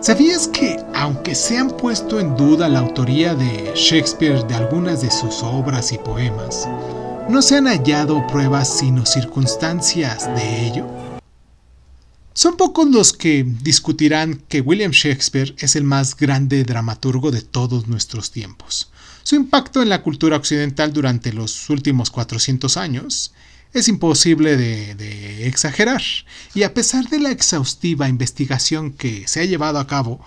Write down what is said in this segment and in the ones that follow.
¿Sabías que, aunque se han puesto en duda la autoría de Shakespeare de algunas de sus obras y poemas, no se han hallado pruebas sino circunstancias de ello? Son pocos los que discutirán que William Shakespeare es el más grande dramaturgo de todos nuestros tiempos. Su impacto en la cultura occidental durante los últimos 400 años es imposible de, exagerar, y a pesar de la exhaustiva investigación que se ha llevado a cabo,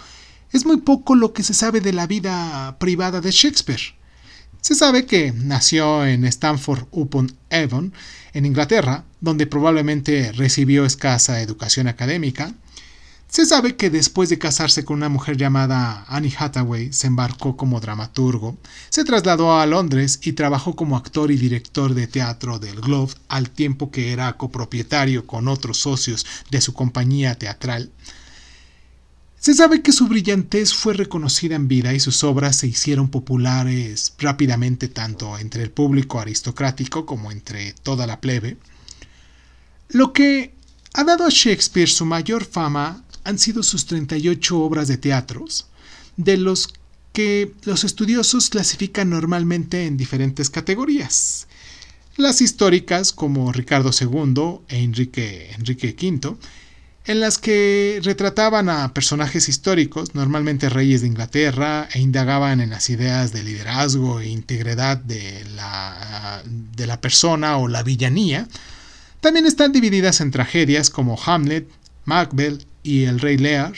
es muy poco lo que se sabe de la vida privada de Shakespeare. Se sabe que nació en Stanford upon Avon, en Inglaterra, donde probablemente recibió escasa educación académica. Se sabe que después de casarse con una mujer llamada Annie Hathaway, se embarcó como dramaturgo, se trasladó a Londres y trabajó como actor y director de teatro del Globe al tiempo que era copropietario con otros socios de su compañía teatral. Se sabe que su brillantez fue reconocida en vida y sus obras se hicieron populares rápidamente tanto entre el público aristocrático como entre toda la plebe. Lo que ha dado a Shakespeare su mayor fama han sido sus 38 obras de teatros, de los que los estudiosos clasifican normalmente en diferentes categorías. Las históricas como Ricardo II e Enrique, Enrique V, en las que retrataban a personajes históricos, normalmente reyes de Inglaterra, e indagaban en las ideas de liderazgo e integridad de la, de la persona o la villanía. También están divididas en tragedias como Hamlet, Macbeth y El Rey Lear,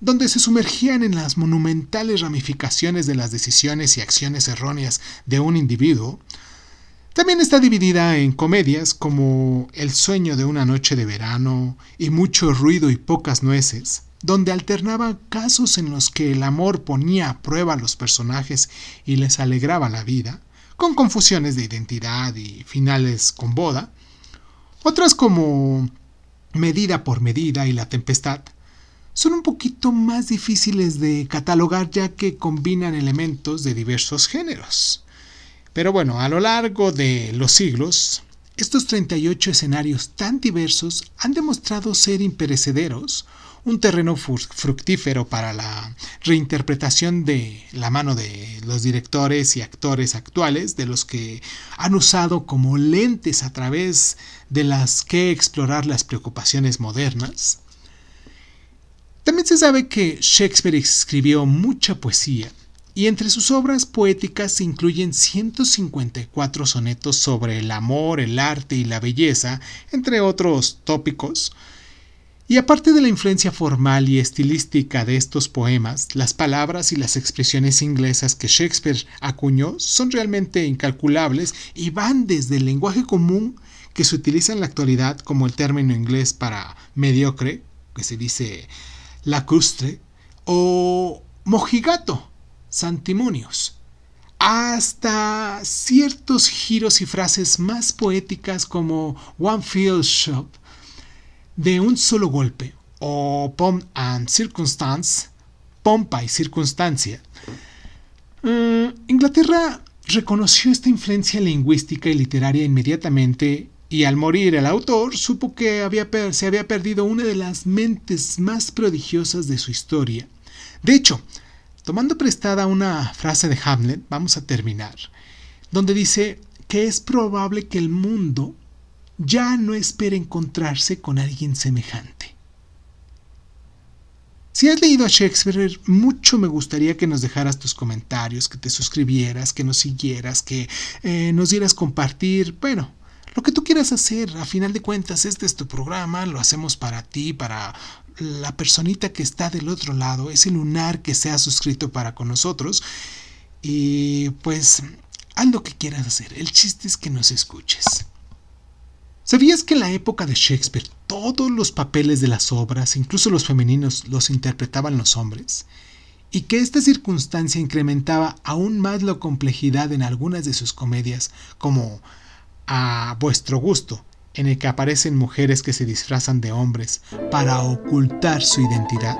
donde se sumergían en las monumentales ramificaciones de las decisiones y acciones erróneas de un individuo, también está dividida en comedias como El sueño de una noche de verano y Mucho ruido y pocas nueces, donde alternaba casos en los que el amor ponía a prueba a los personajes y les alegraba la vida, con confusiones de identidad y finales con boda, otras como Medida por medida y La tempestad, son un poquito más difíciles de catalogar ya que combinan elementos de diversos géneros. Pero bueno, a lo largo de los siglos, estos 38 escenarios tan diversos han demostrado ser imperecederos, un terreno fructífero para la reinterpretación de la mano de los directores y actores actuales, de los que han usado como lentes a través de las que explorar las preocupaciones modernas. También se sabe que Shakespeare escribió mucha poesía, y entre sus obras poéticas se incluyen 154 sonetos sobre el amor, el arte y la belleza, entre otros tópicos. Y aparte de la influencia formal y estilística de estos poemas, las palabras y las expresiones inglesas que Shakespeare acuñó son realmente incalculables y van desde el lenguaje común que se utiliza en la actualidad como el término inglés para mediocre, que se dice lacustre, o mojigato, santimonios, hasta ciertos giros y frases más poéticas como One Field Shop, de un solo golpe, o Pomp and Circumstance, pompa y circunstancia. Mm, Inglaterra reconoció esta influencia lingüística y literaria inmediatamente y al morir el autor supo que había se había perdido una de las mentes más prodigiosas de su historia. De hecho, Tomando prestada una frase de Hamlet, vamos a terminar, donde dice que es probable que el mundo ya no espere encontrarse con alguien semejante. Si has leído a Shakespeare, mucho me gustaría que nos dejaras tus comentarios, que te suscribieras, que nos siguieras, que eh, nos dieras compartir, bueno, lo que tú quieras hacer. A final de cuentas, este es tu programa, lo hacemos para ti, para la personita que está del otro lado, ese lunar que se ha suscrito para con nosotros. Y pues haz lo que quieras hacer. El chiste es que nos escuches. ¿Sabías que en la época de Shakespeare todos los papeles de las obras, incluso los femeninos, los interpretaban los hombres? Y que esta circunstancia incrementaba aún más la complejidad en algunas de sus comedias, como A vuestro gusto, en el que aparecen mujeres que se disfrazan de hombres para ocultar su identidad.